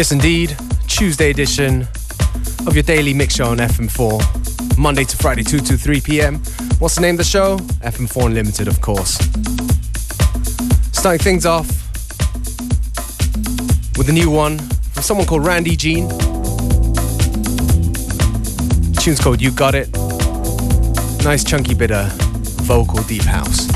Yes, indeed. Tuesday edition of your daily mix show on FM4. Monday to Friday, 2 to 3 p.m. What's the name of the show? FM4 Unlimited, of course. Starting things off with a new one from someone called Randy Jean. Tune's called You Got It. Nice chunky bit of vocal deep house.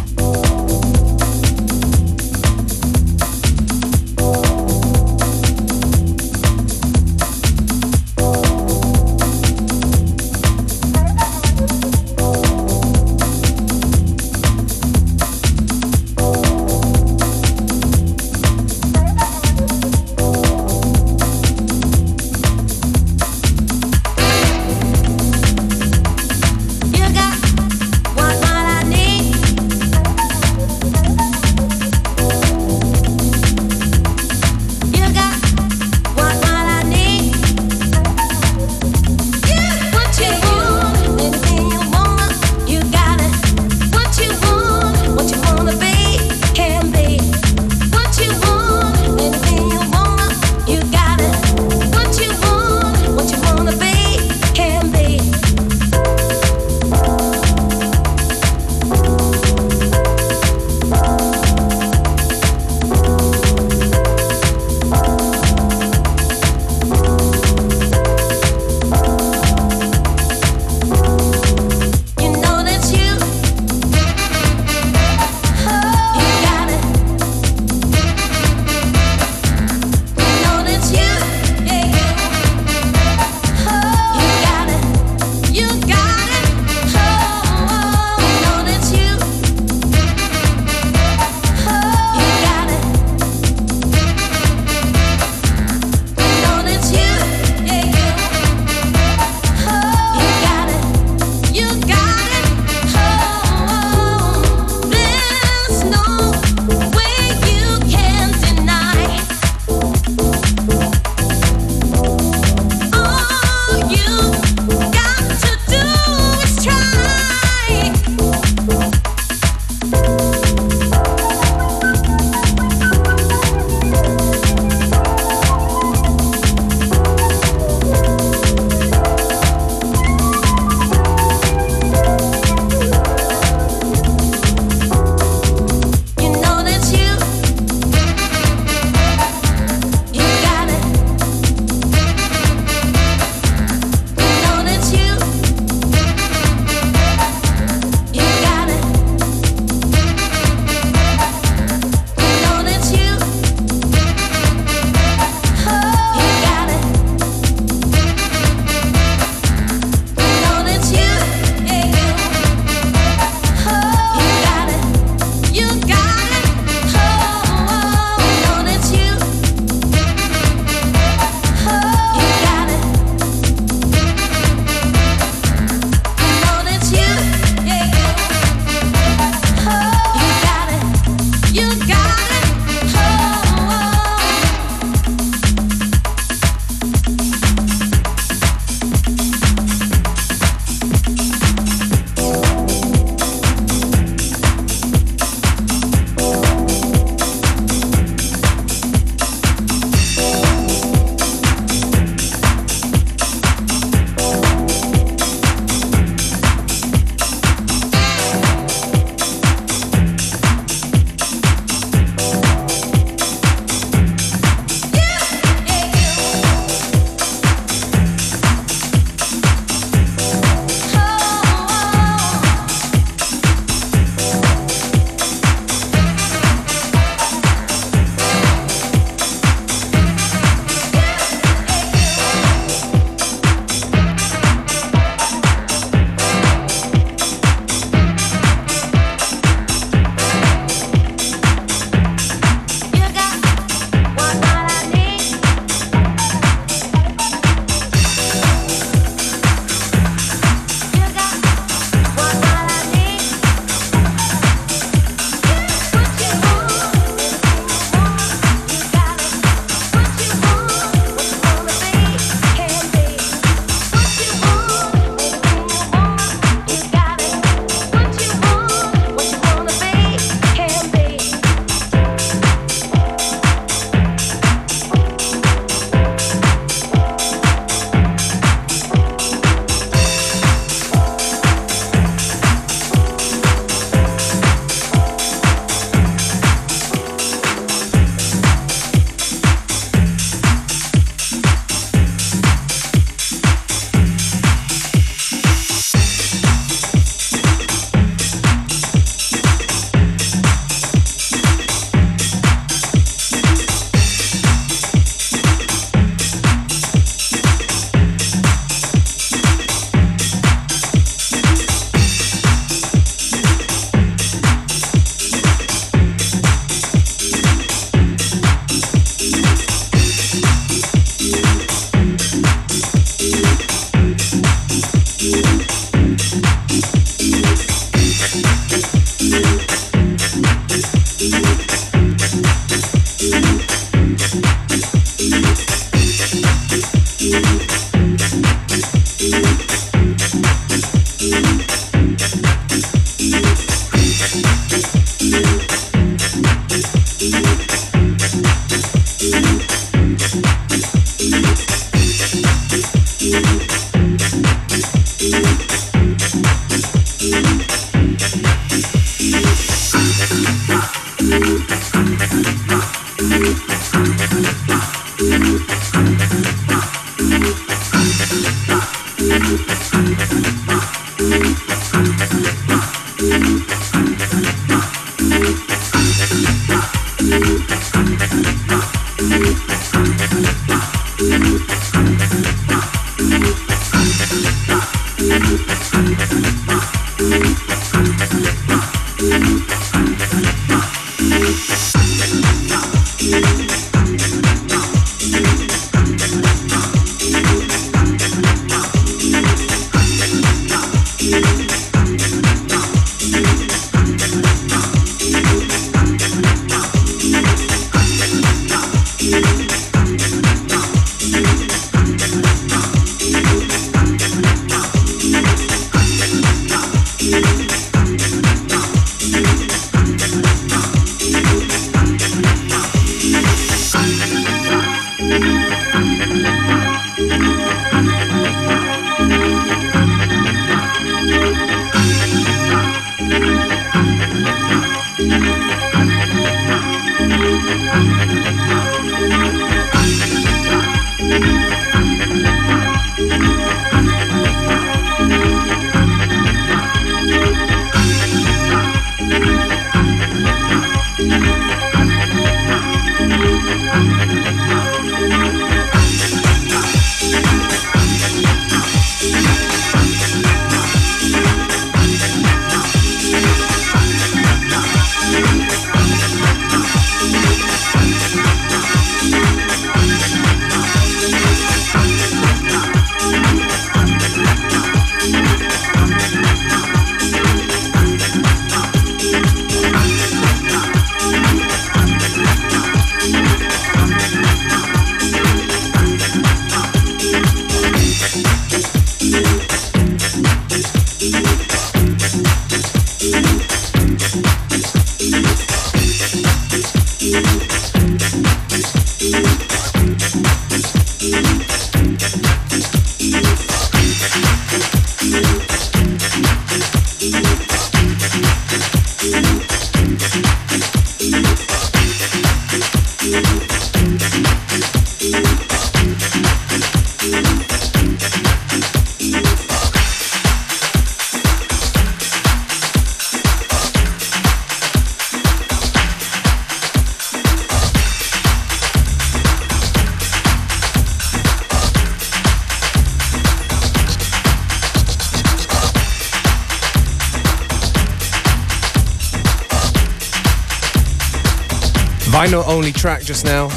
Vinyl only track just now.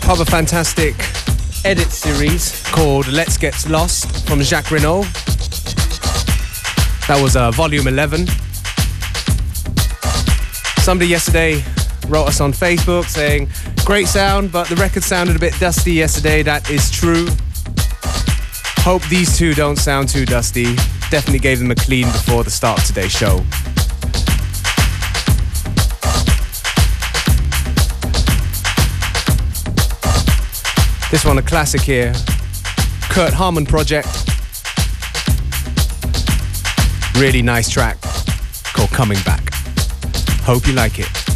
Part of a fantastic edit series called Let's Get Lost from Jacques Renault. That was uh, volume 11. Somebody yesterday wrote us on Facebook saying, Great sound, but the record sounded a bit dusty yesterday. That is true. Hope these two don't sound too dusty. Definitely gave them a clean before the start of today's show. This one a classic here. Kurt Harmon project. Really nice track called Coming Back. Hope you like it.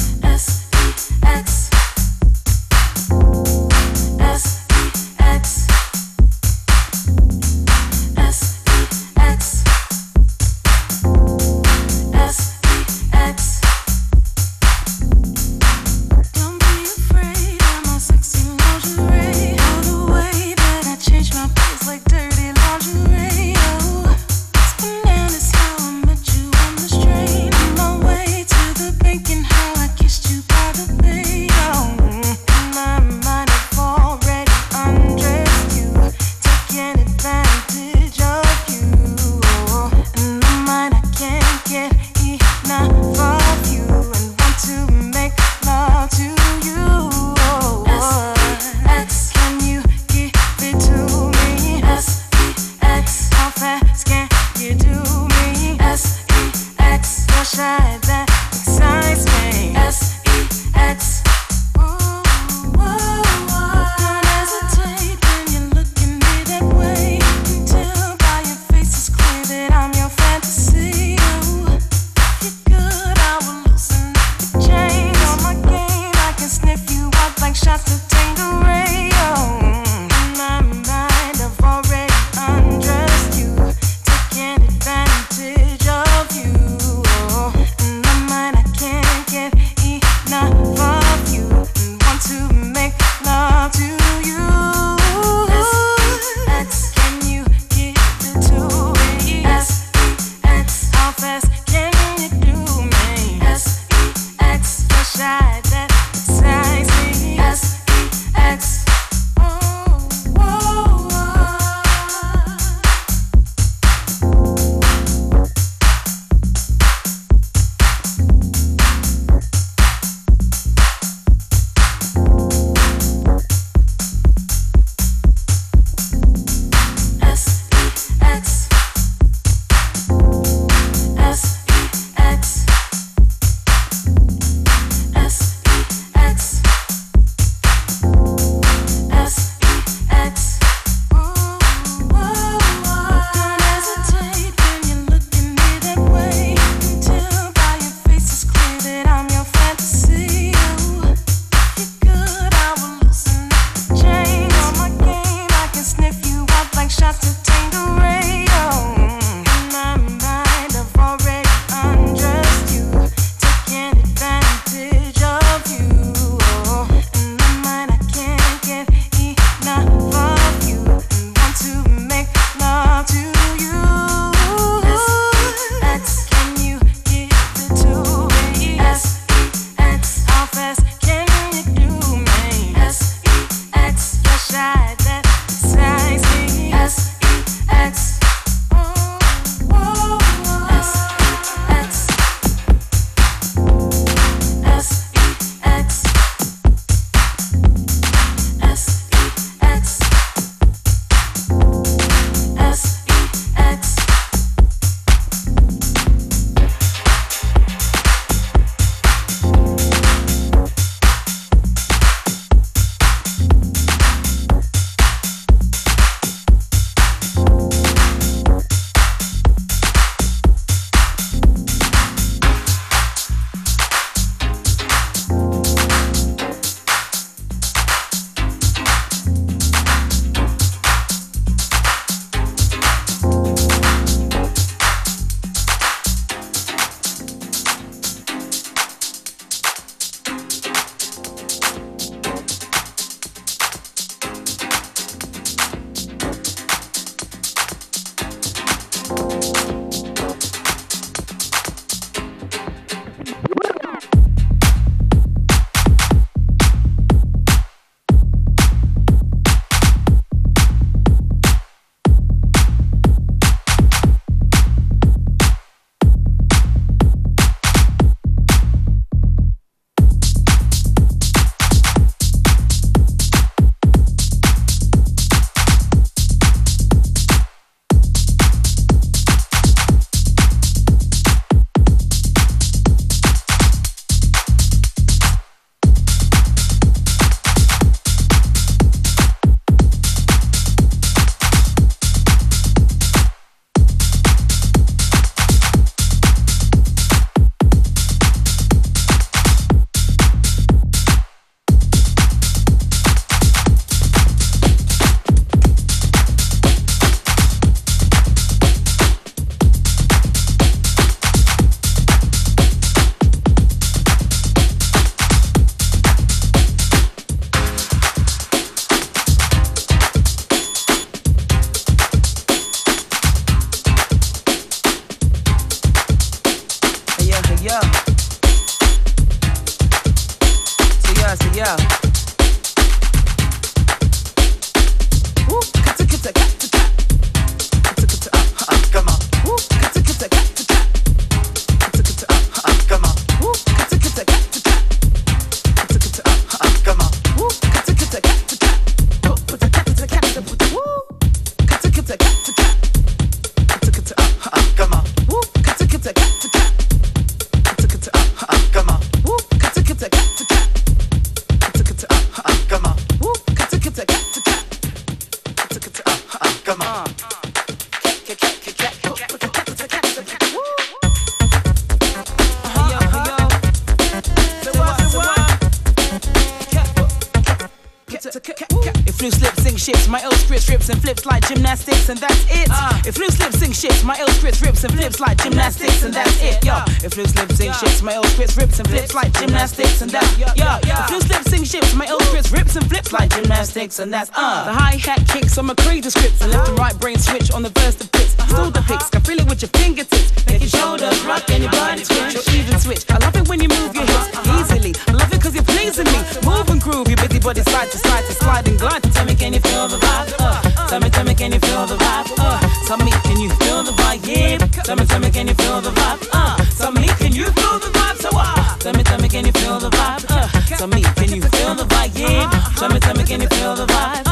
Mistakes, and that's uh. The hi hat kicks on my crazy scripts. The left and right brain switch on the verse the fits. Still the picks, can feel it with your fingertips. Make your shoulders rock and your body twitch or even switch. I love it when you move your hips easily. I love it cause you're pleasing me. Move and groove, your busy body side to side to slide and glide. Tell me, can you feel the vibe? Uh. Tell me, tell me, can you feel the vibe? Uh. Tell me, can you feel the vibe? Yeah. Tell me, tell me, can you feel the vibe? Uh. Tell me, can you feel the vibe? So uh. Tell me, tell me, can you feel the vibe? Uh. Tell me, can you feel the vibe? Yeah. Tell me, tell me, can you feel the vibe?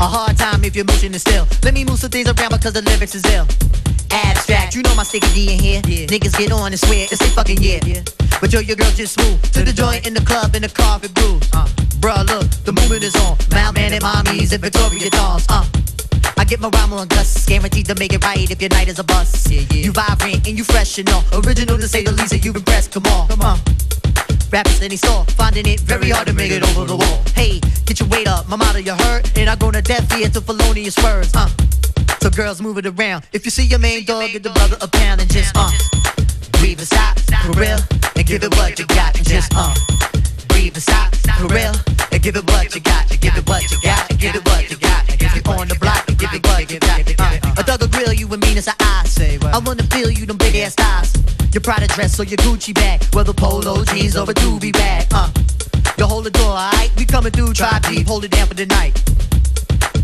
A hard time if your motion is still. Let me move some things around because the lyrics is ill. Abstract, you know my sticky D in here. Yeah. Niggas get on and swear it's a fucking yeah. yeah. But yo, your girl just move to the joint in the club in the car it grooves. Uh. Bruh, look, the movement is on. Malman and mommies and Victoria dolls. Uh. I get my rhyme on gusts, guaranteed to make it right if your night is a bust. Yeah, yeah. You vibrant and you fresh and all. Original to say the least, that you impressed. Come on, come on. Rappers in any store, finding it very hard to make it over the wall. Hey, get your weight up, my motto you heard, and I go to death here to felonious words. Uh, so girls move it around. If you see your main dog, get the brother a pound and just uh, breathe and stop for real, and give it what you got and just uh, breathe and stop for real, and give it what you got, and give it what you got, and give it what you got, and give it on the block, and give it what you got. Uh, a thug will grill you and mean as an eye. I wanna feel you them big ass thighs. Your Prada dress or your Gucci bag, whether polo jeans or a doobie bag. Uh, you hold the door, alright? We coming through, try deep, hold it down for the night.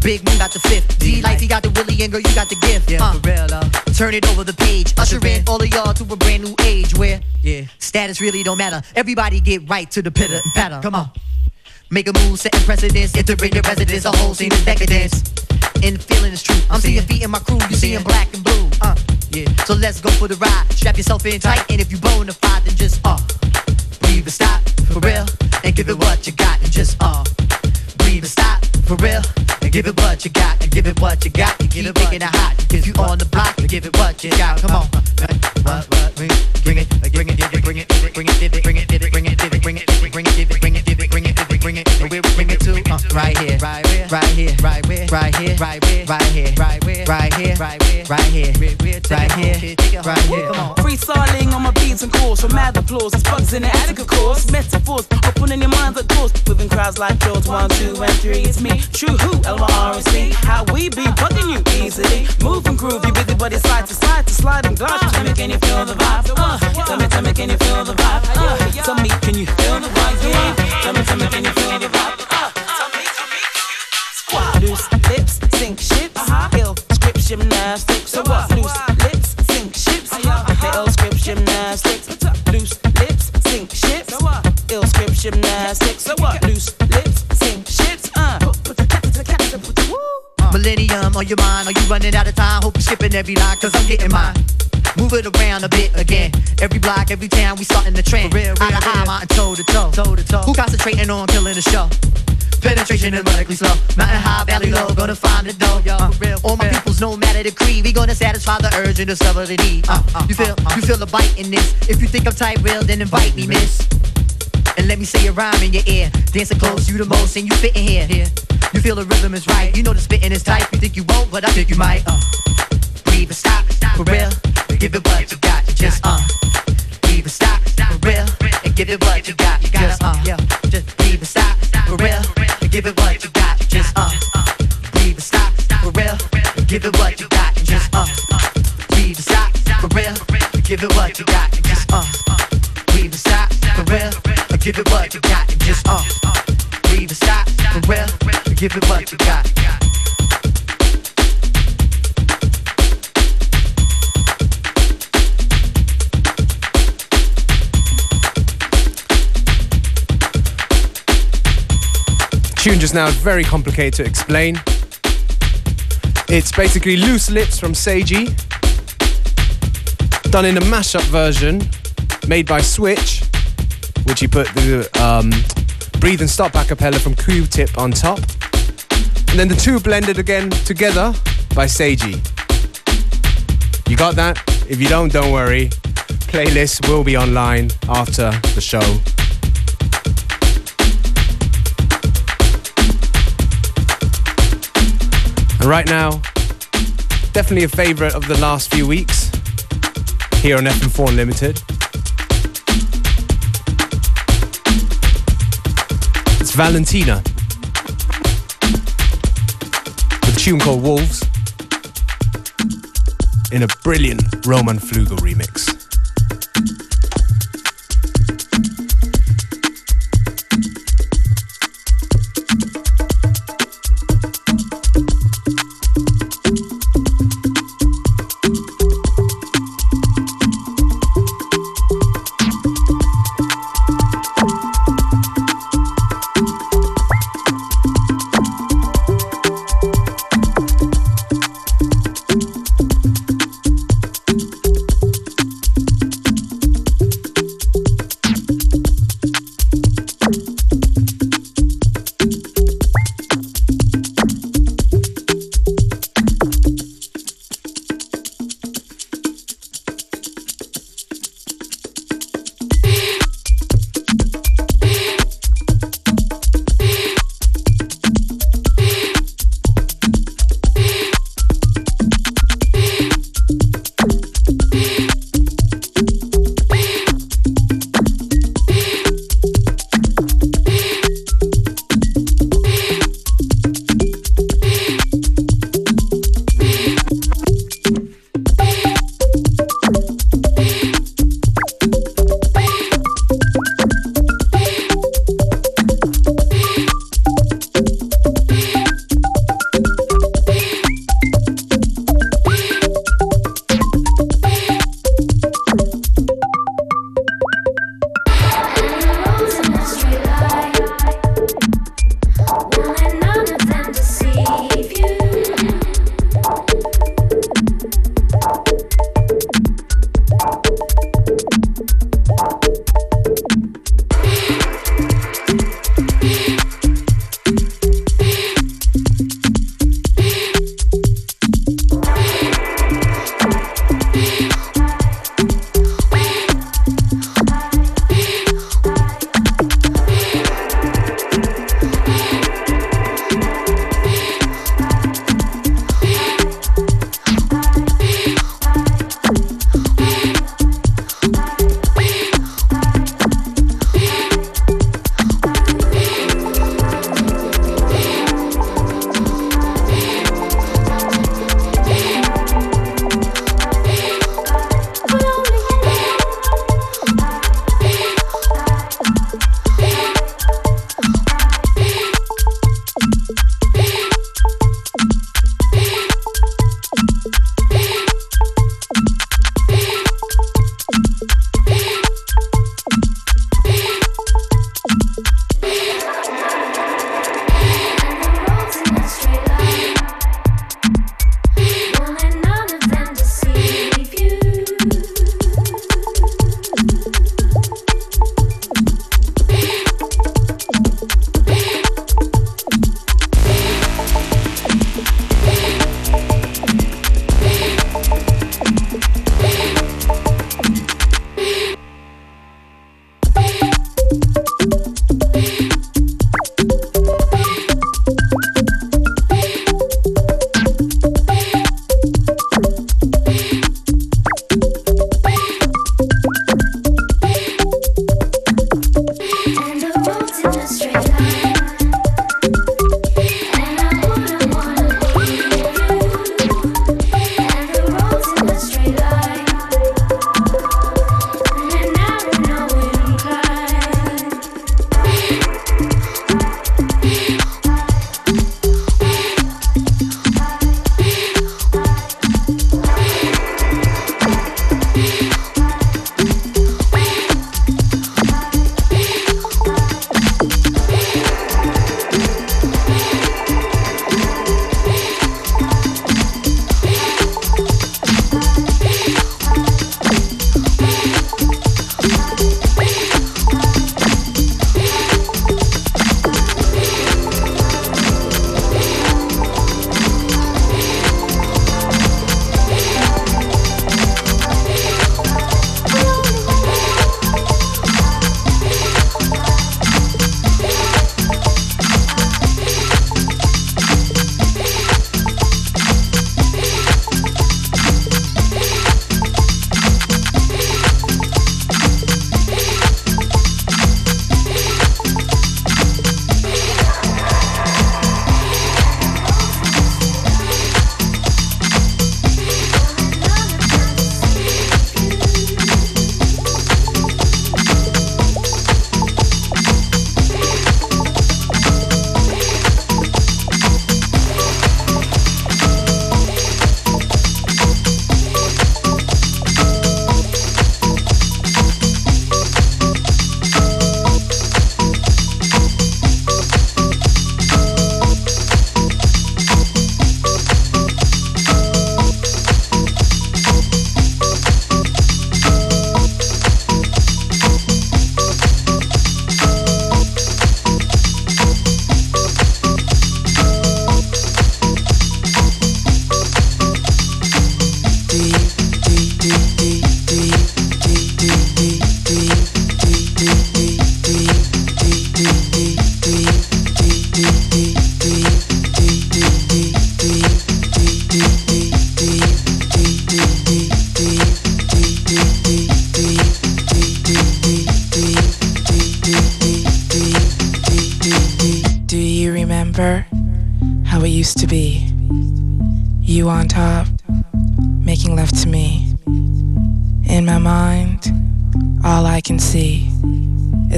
Big Moon got the fifth. D Life, he got the Willie, and girl, you got the gift. Yeah, uh, for real, uh. Turn it over the page. Usher in all of y'all to a brand new age where yeah, status really don't matter. Everybody get right to the pitter and patter. Come on. Make a move, setting precedence, entering your residence, a whole scene of decadence. And the feeling is true. I'm seeing feet in my crew, you seeing black and blue. Uh, yeah. So let's go for the ride. Strap yourself in tight, and if you bona fide, then just uh, breathe and stop for real, and give it what you got, and just uh, breathe and stop for real, and give it what you got, and give it what you got. You keep making it hot, if you on the block, give it what you got. Come on, what, what, bring it, bring it, bring it, bring it, bring it, bring it, bring it, bring it, bring it, bring it, bring it, bring it, bring it, bring it, bring it bring it, where we bring it to, uh, right here, right here, right here, right here, right here, right here, right here, right here, right here, right here, right here, right here. Come on. Freestyling on my beats and calls from mad applause. It's bugs in the attic, of course. Metaphors opening your minds, of course. Within crowds like yours, one, two, and three. It's me, true who, L-R-C. How we be bugging you easily. Move and groove, you busy body side to side to slide and glide. Tell me, can you feel the vibe? Uh, tell me, tell me, can you feel the vibe? Uh, tell me, on your mind, are you running out of time? Hope you're skipping every line, cause I'm getting mine. Move it around a bit again. Every block, every town, we starting the trend. real, real, Eye to eye, mountain toe to toe. toe to toe. Who concentrating on killing the show? Penetration is radically slow. Mountain high, valley low, gonna find the dough. Yo, uh, real, all my real. peoples, no matter the creed, we gonna satisfy the urge and discover the need. Uh, uh, you feel, uh, you feel the bite in this. If you think I'm tight, real, then invite me, miss. And let me say a rhyme in your ear. Dancing close, you the most, and you fit in here. You feel the rhythm is right. You know the spitting is tight. You think you won't, but I think you might. Uh, breathe and stop, for real. Give it what you got, just uh. Breathe and stop, for real. And give it what you got, just uh. Yeah, just breathe and stop, for real. And give it what you got, just uh. Breathe and stop, for real. And give it what you got, just uh. Breathe and stop, for real. give it what you got, Give it what you got, and just uh, breathe and stop for real. Give it what you got. Tune just now is very complicated to explain. It's basically Loose Lips from Seiji, done in a mashup version made by Switch, which he put the um, Breathe and Stop a cappella from Q-Tip on top. And then the two blended again together by Seiji. You got that? If you don't, don't worry. Playlist will be online after the show. And right now, definitely a favorite of the last few weeks here on FM4 Unlimited. Valentina with a tune called Wolves in a brilliant Roman Flugel remix.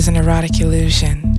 Is an erotic illusion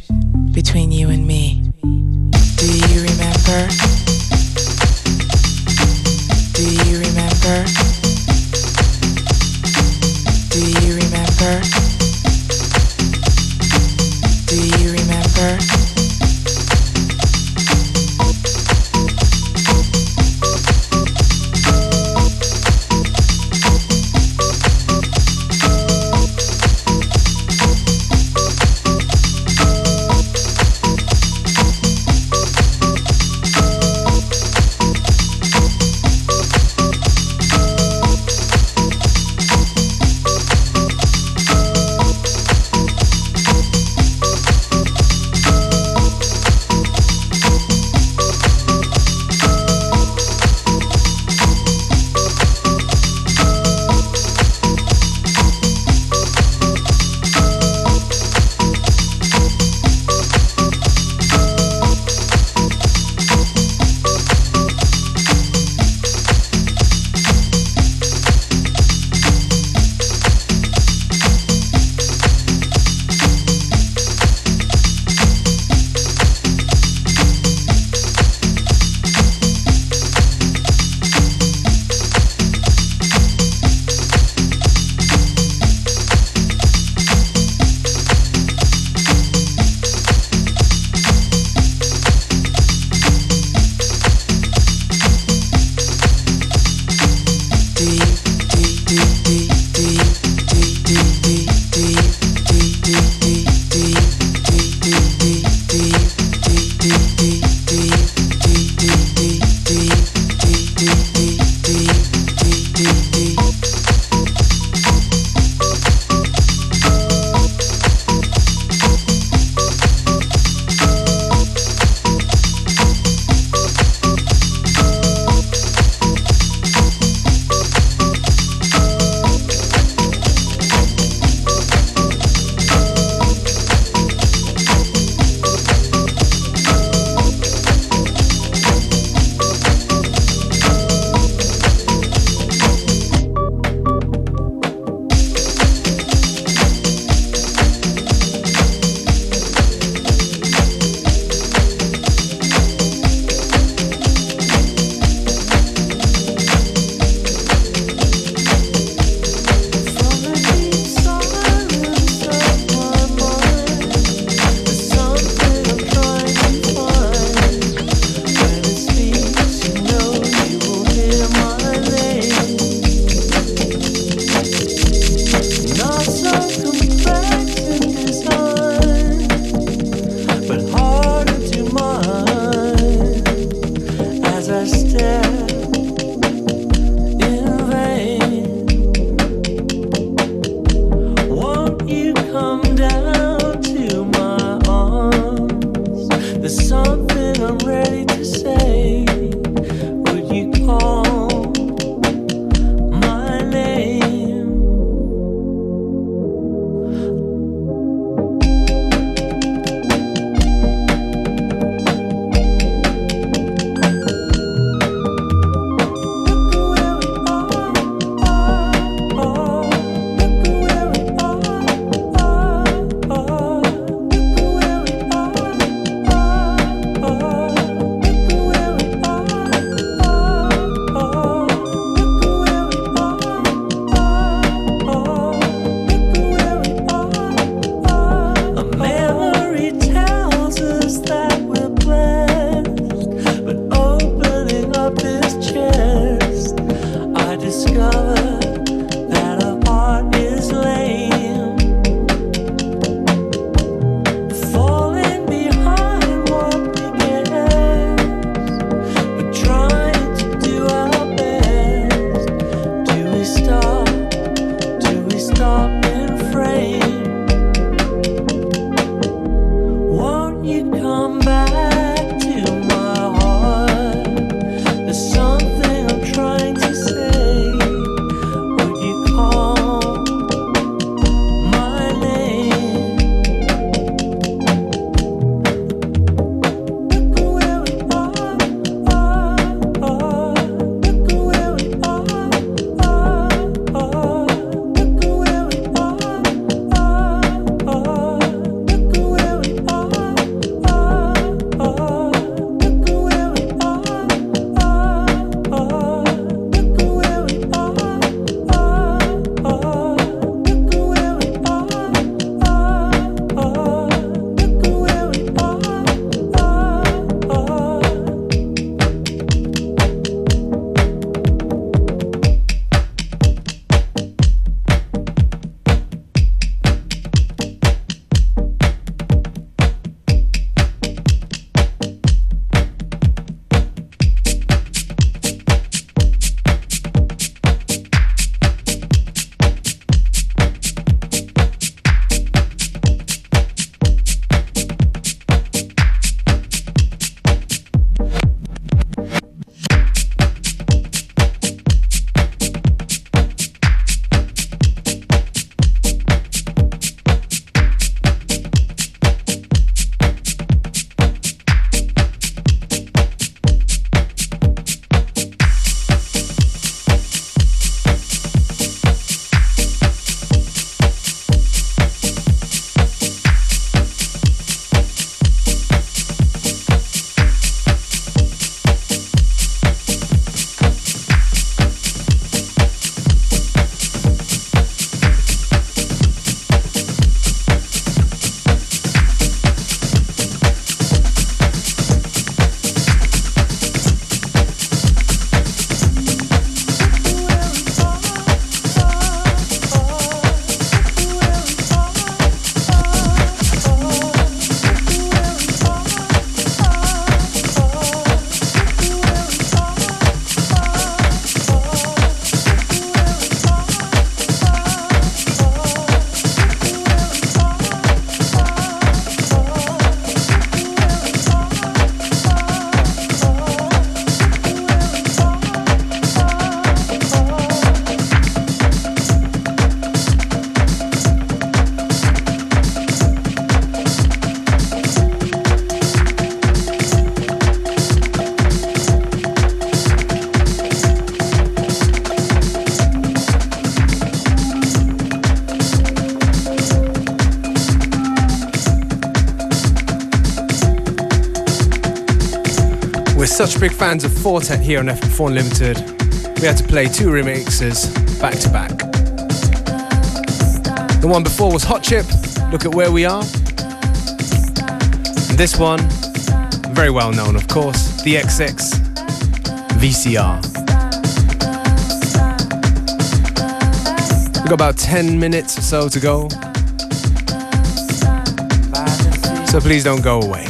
big fans of Four Tet here on FM4 Unlimited, we had to play two remixes back to back. The one before was Hot Chip, Look at Where We Are. And this one, very well known, of course, the XX VCR. We've got about 10 minutes or so to go. So please don't go away.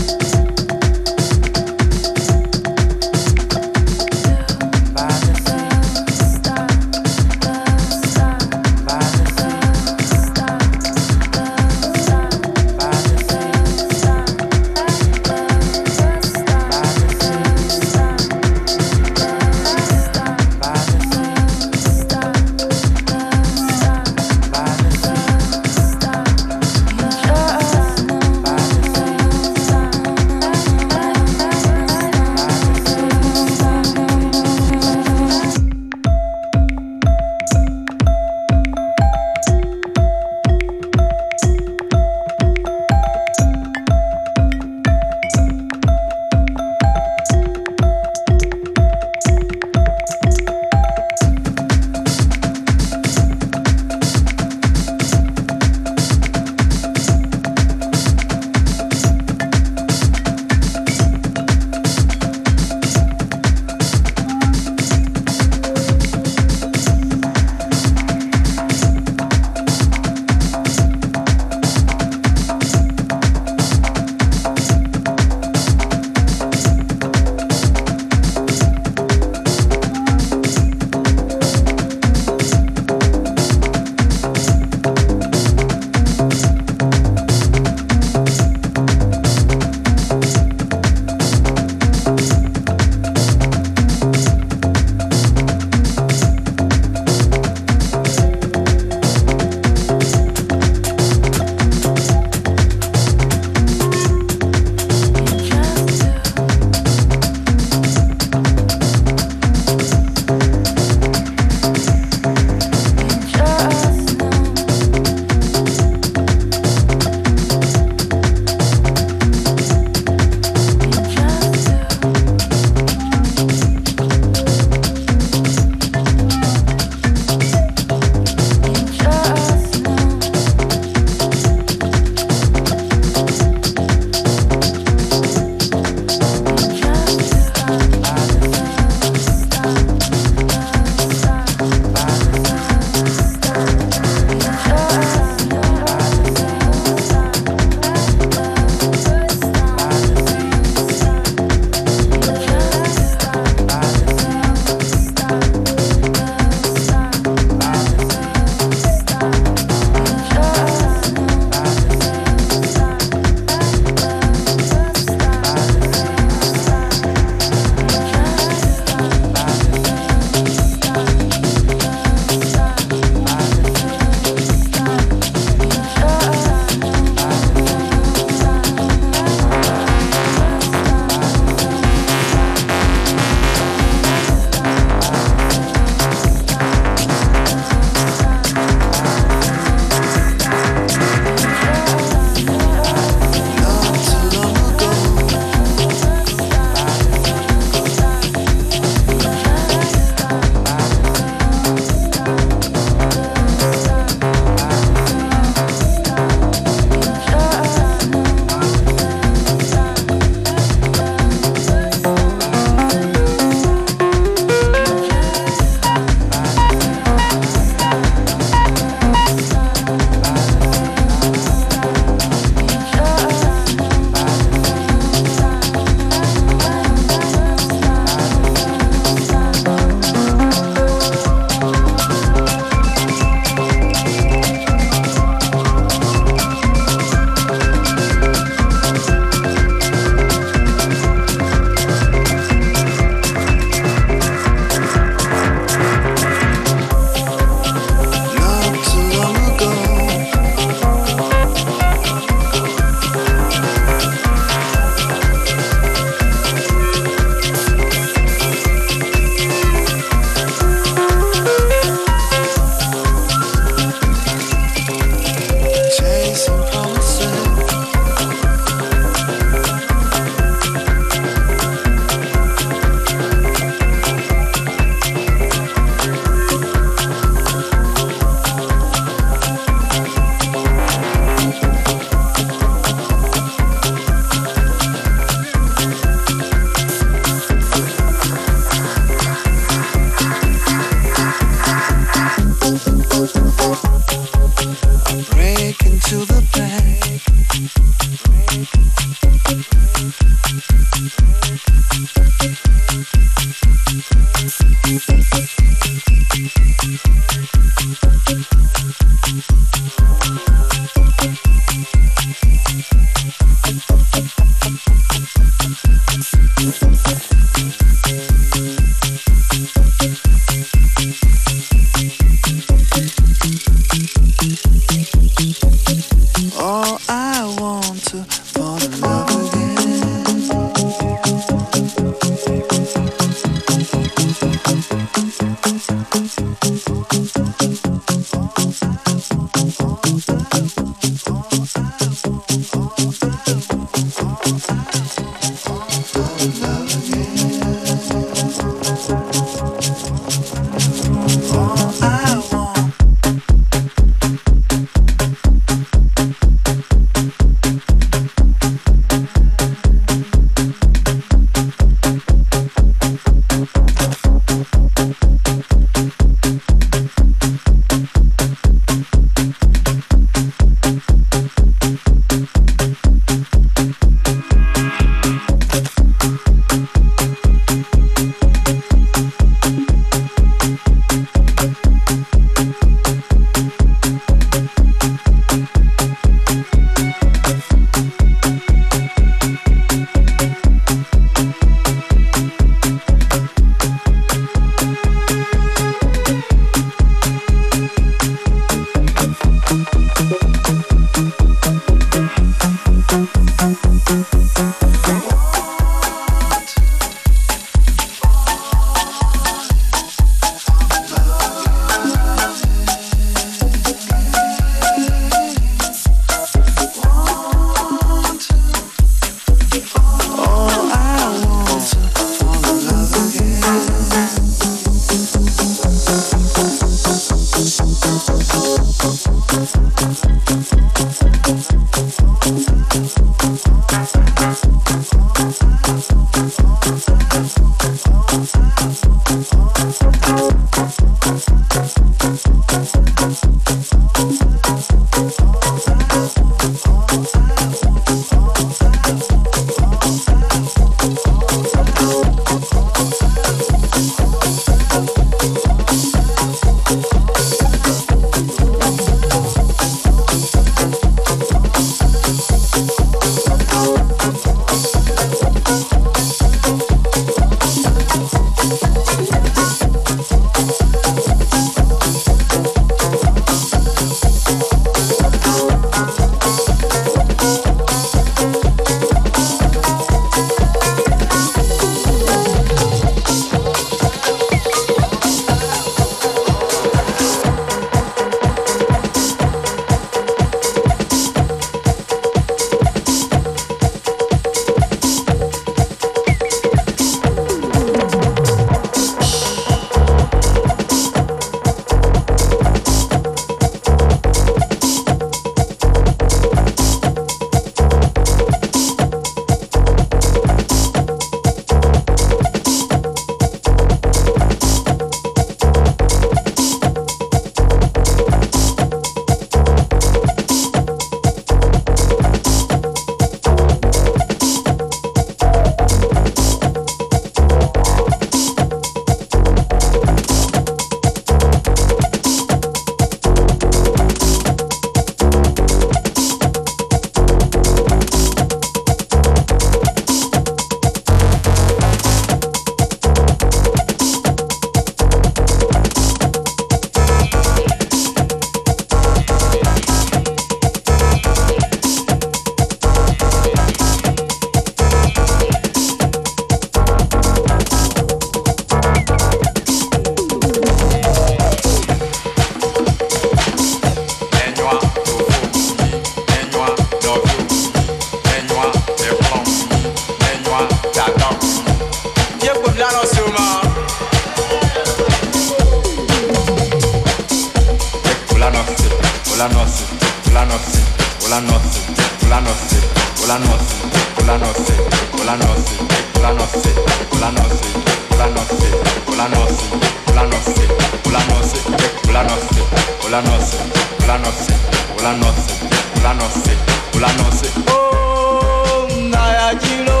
Oh, Nayajiro,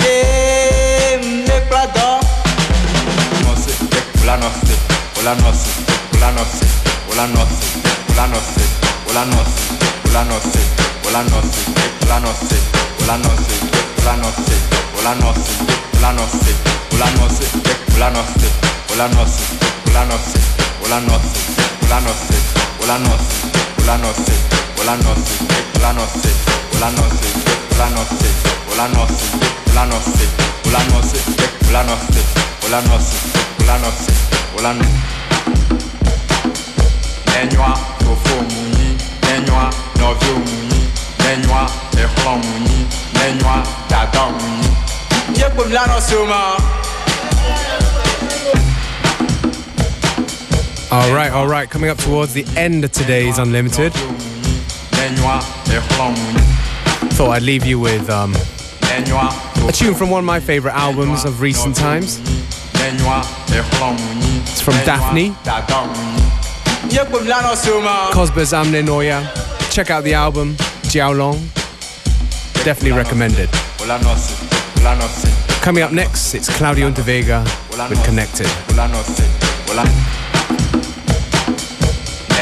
yeah, me brother. Ola noce, ola noce, ola noce, ola noce, ola noce, ola noce, ola noce, ola noce, ola noce, ola noce, ola noce, ola noce, ola noce, ola noce, ola noce, ola noce, Hola noce, hola noce, hola noce, hola noce, hola noce, hola noce, hola noce, hola noce, hola noce, hola noce, hola noce, hola noce, hola noce, hola noce, hola noce, hola noce, hola noce. Nenhua, fofo muni, nenhua, novio muni, nenhua, ehlan muni, nenhua, dada muni. Yé gbèmí lánàá sí o máa. All right, all right. Coming up towards the end of today's Unlimited. Thought I'd leave you with um, a tune from one of my favorite albums of recent times. It's from Daphni. Cos-Ber-Zam Ne Noya. Check out the album, Jiaolong. Definitely recommended. Coming up next, it's Claudio Vega with Connected.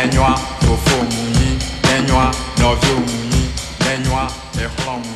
Nenwa, tofo mouyi, nenwa, novyo mouyi, nenwa, ehlon mouyi.